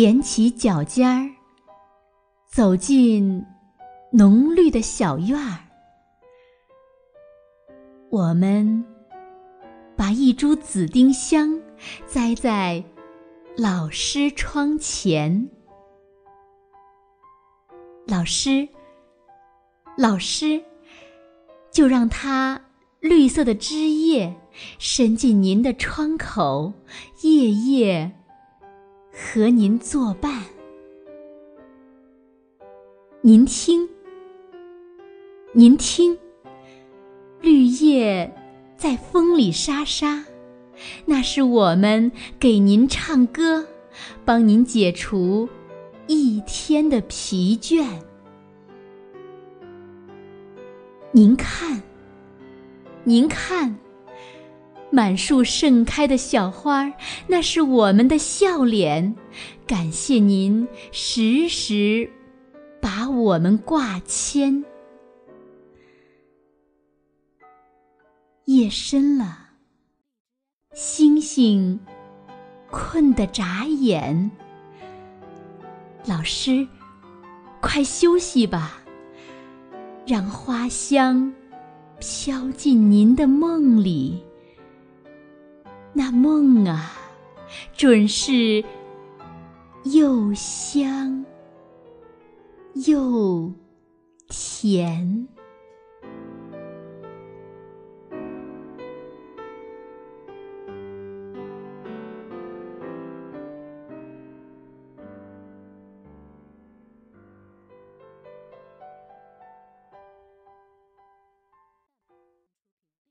踮起脚尖儿，走进浓绿的小院儿。我们把一株紫丁香栽在老师窗前。老师，老师，就让它绿色的枝叶伸进您的窗口，夜夜和您作伴。您听，您听，绿叶在风里沙沙，那是我们给您唱歌，帮您解除一天的疲倦。您看，您看，满树盛开的小花，那是我们的笑脸。感谢您时时把我们挂牵。夜深了，星星困得眨眼。老师，快休息吧，让花香飘进您的梦里。那梦啊，准是又香又甜。